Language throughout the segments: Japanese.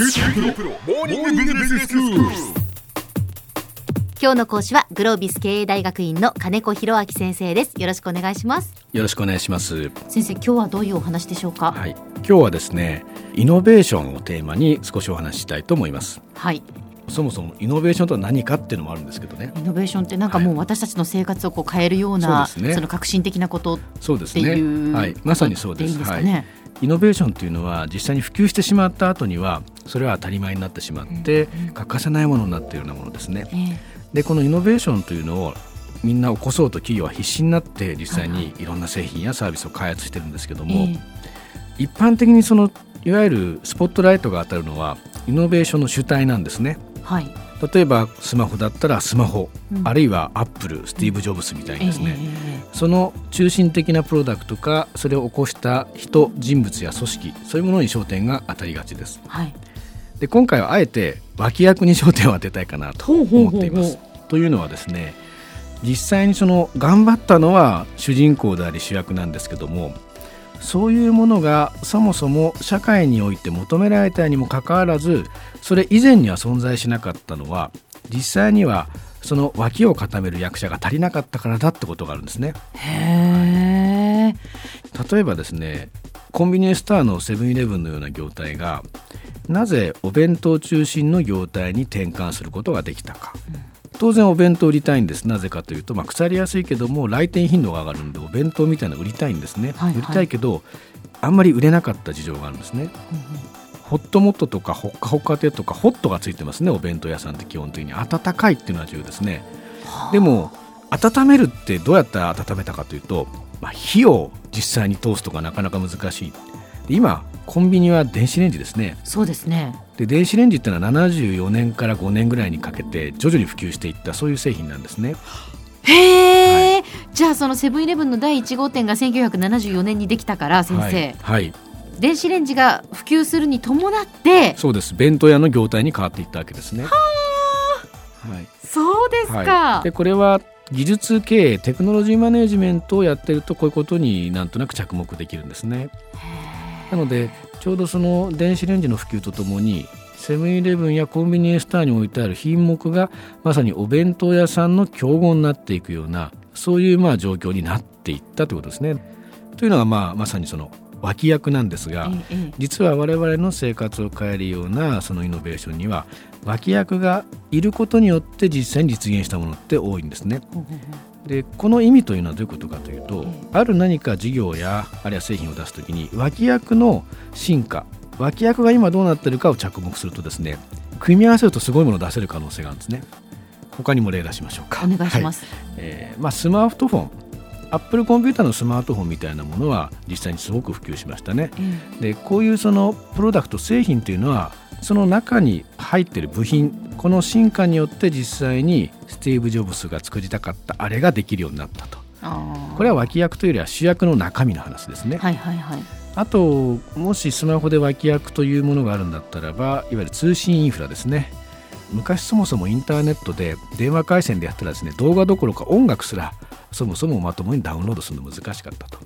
今日の講師はグロービス経営大学院の金子博明先生ですよろしくお願いしますよろしくお願いします。先生今日はどういうお話でしょうか？はい、今日はですね、イノベーションをテーマに少しお話ししたいと思います。はいそもそもイノベーションとは何かっていうのもあるんですけどね。イノベーションってなんかもう私たちの生活をこう変えるような、そうですねその革新的なことっそうですていう、ね。はい、まさにそうです。いいですかはい。ね、イノベーションというのは実際に普及してしまった後にはそれは当たり前になってしまって欠かせないものになっているようなものですね。ええでこのイノベーションというのをみんな起こそうと企業は必死になって実際にいろんな製品やサービスを開発してるんですけども、ええ一般的にそのいわゆるスポットライトが当たるのはイノベーションの主体なんですね。はい。例えばスマホだったらスマホ、うん。あるいはアップルスティーブ・ジョブズみたいにですね、えええその中心的なプロダクトかそれを起こした人人物や組織そういうものに焦点が当たりがちです。えはい。で今回はあえて脇役に焦点を当てたいかなと思っています。というのはですね実際にその頑張ったのは主人公であり主役なんですけどもそういうものがそもそも社会において求められたにもかかわらずそれ以前には存在しなかったのは実際にはその脇を固める役者が足りなかったからだってことがあるんですね。へえ例えばですねコンビニエンススターのセブンイレブンのような業態がなぜお弁当中心の業態に転換することができたか、当然お弁当売りたいんです。なぜかというと、まあ、腐りやすいけども来店頻度が上がるんでお弁当みたいなの売りたいんですね、はいはい。売りたいけどあんまり売れなかった事情があるんですね、ホットモットとかホッカホッカテとかホットがついてますねお弁当屋さんって基本的に。温かいっていうのは重要ですね。でも温めるってどうやったら温めたかというと、まあ、火を実際に通すとかなかなか難しいで今コンビニは電子レンジですね。そうですね。で電子レンジっていうのは74年から5年ぐらいにかけて徐々に普及していったそういう製品なんですね。へえ、じゃあそのセブンイレブンの第1号店が1974年にできたから先生、はい、はい、電子レンジが普及するに伴ってそうです。弁当屋の業態に変わっていったわけですね。はい。そうですか、はい、でこれは技術経営テクノロジーマネジメントをやってるとこういうことになんとなく着目できるんですねなのでちょうどその電子レンジの普及とともにセブンイレブンやコンビニエンススターに置いてある品目がまさにお弁当屋さんの競合になっていくようなそういうまあ状況になっていったということですね。というのがまあまさにその脇役なんですが、実は我々の生活を変えるようなそのイノベーションには脇役がいることによって実際に実現したものって多いんですね。でこの意味というのはどういうことかというと、えある何か事業やあるいは製品を出すときに脇役の進化脇役が今どうなってるかを着目するとですね組み合わせるとすごいものを出せる可能性があるんですね。他にも例出しましょうか。お願いします、えーまあ、スマートフォン。アップルコンピューターのスマートフォンみたいなものは実際にすごく普及しましたね。え。でこういうそのプロダクト製品というのはその中に入っている部品この進化によって実際にスティーブ・ジョブズが作りたかったあれができるようになったと。これは脇役というよりは主役の中身の話ですね、はいはいはい。あともしスマホで脇役というものがあるんだったらばいわゆる通信インフラですね。昔そもそもインターネットで電話回線でやったらですね動画どころか音楽すらそもそもまともにダウンロードするの難しかったと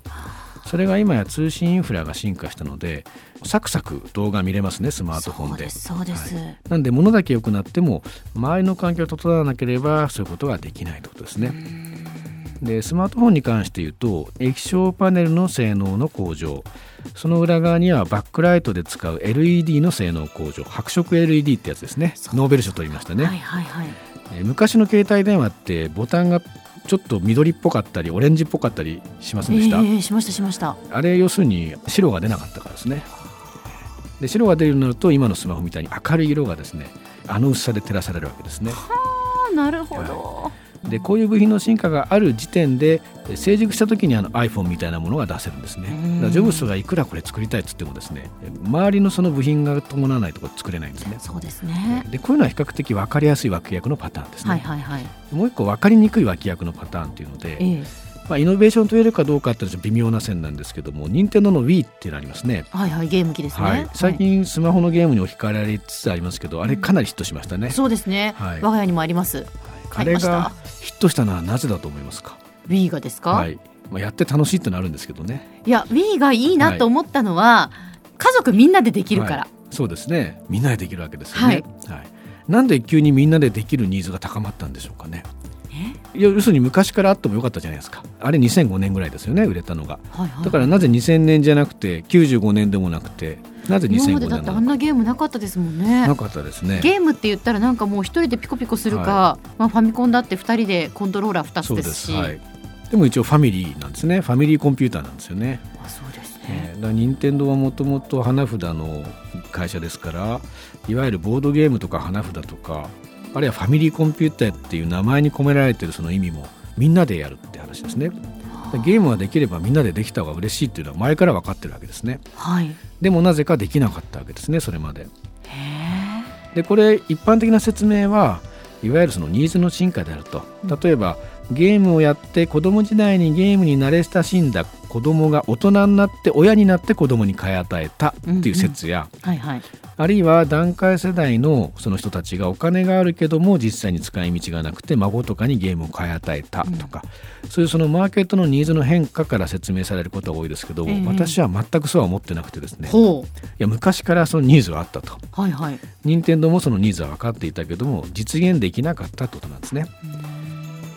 それが今や通信インフラが進化したのでサクサク動画見れますねスマートフォンで。そうですそうです、はい。なんで物だけ良くなっても周りの環境が整わなければそういうことができないということですね。でスマートフォンに関して言うと液晶パネルの性能の向上。その裏側にはバックライトで使う LED の性能向上。白色 LED ってやつですね。ノーベル賞取りましたね、はいはいはい。えー昔の携帯電話ってボタンがちょっと緑っぽかったりオレンジっぽかったりしませんでした、ええしましたしました。あれ要するに白が出なかったからですね。で白が出るようになると今のスマホみたいに明るい色がですねあの薄さで照らされるわけですね。あーなるほど、でこういう部品の進化がある時点でえ成熟した時にあの iPhone みたいなものが出せるんですね。ジョブズがいくらこれ作りたいっつってもですね周りのその部品が伴わないところ作れないんですね。そうですね。でこういうのは比較的分かりやすい脇役のパターンですね、はいはいはい。もう一個分かりにくい脇役のパターンっていうので、ええ。まあ、イノベーションと言えるかどうかって微妙な線なんですけども任天堂の Wii っていうのありますね。はいはいゲーム機ですね、はい、最近スマホのゲームに置き換えられつつありますけど、あれかなりヒットしましたね、そうですね、はい。我が家にもあります。あ買いました？れがヒットしたのはなぜだと思いますか？Wii がですか、はい。まあ、やって楽しいってのはあるんですけどね。いや Wii がいいなと思ったのは、家族みんなでできるから、そうですね。みんなでできるわけですよね、はい。なんで急にみんなでできるニーズが高まったんでしょうかね要するに昔からあってもよかったじゃないですか。あれ2005年ぐらいですよね売れたのが。はいはい。だからなぜ2000年じゃなくて95年でもなくてなぜ2005今までだってあん年なゲームなかったですもんね。なかったですね。ゲームって言ったらなんかもう一人でピコピコするか、はまあ、ファミコンだって二人でコントローラー2そうでつですし。すはい。でも一応ファミリーなんですね。ファミリーコンピューターなんですよね。あそうですね、えーだ任天堂はもともと花札の会社ですからいわゆるボードゲームとか花札とかあるいはファミリーコンピューターっていう名前に込められてるその意味もみんなでやるって話ですね。でゲームができればみんなでできた方が嬉しいっていうのは前から分かってるわけですね。はい。でもなぜかできなかったわけですねそれまで。へでこれ一般的な説明はいわゆるそのニーズの進化であると。例えばゲームをやって子供時代にゲームに慣れ親しんだ子供が大人になって親になって子供に買い与えたっていう説や、えはいはい。あるいは段階世代のその人たちがお金があるけども実際に使い道がなくて孫とかにゲームを買い与えたとか、そういうそのマーケットのニーズの変化から説明されることが多いですけど、ええ。私は全くそうは思ってなくてですね。いほや昔からそのニーズはあったと。うはいはい。任天堂もそのニーズは分かっていたけども実現できなかったってことなんですね。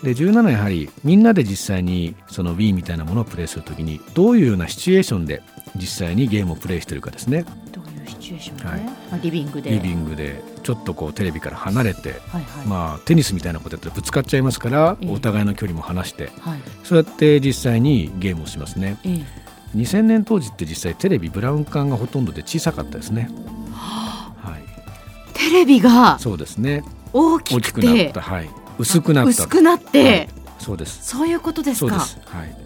で17やはりみんなで実際にその Wii みたいなものをプレイするときにどういうようなシチュエーションで実際にゲームをプレイしてるかですね。どういうシチュエーションで、はい。まあ、リビングで。リビングでちょっとこうテレビから離れて、はいはい、まあテニスみたいなことやったらぶつかっちゃいますからええ。お互いの距離も離してはい。そうやって実際にゲームをしますね。ええ。2000年当時って実際テレビブラウン管がほとんどで小さかったですね。はい。テレビがそうですね。大きくなてった。はい薄くなった薄くなって、はいそうですそういうことですか？そうです。はい。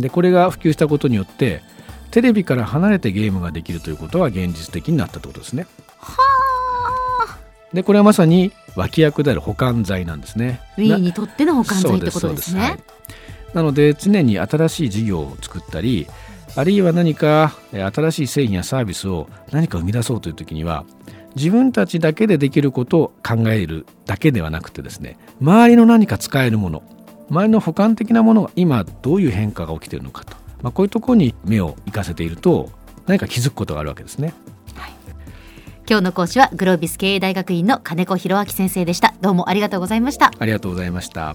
でこれが普及したことによってテレビから離れてゲームができるということは現実的になったということですね。でこれはまさに脇役である保管剤なんですね。Wii なにとっての保管剤ってことですね。はいなので常に新しい事業を作ったりあるいは何かえー新しい製品やサービスを何か生み出そうという時には自分たちだけでできることを考えるだけではなくてですね周りの何か使えるもの周りの補完的なものが今どういう変化が起きているのかと、まあ、こういうところに目を生かせていると何か気づくことがあるわけですね。今日の講師はグロービス経営大学院の金子博明先生でした。どうもありがとうございました。ありがとうございました。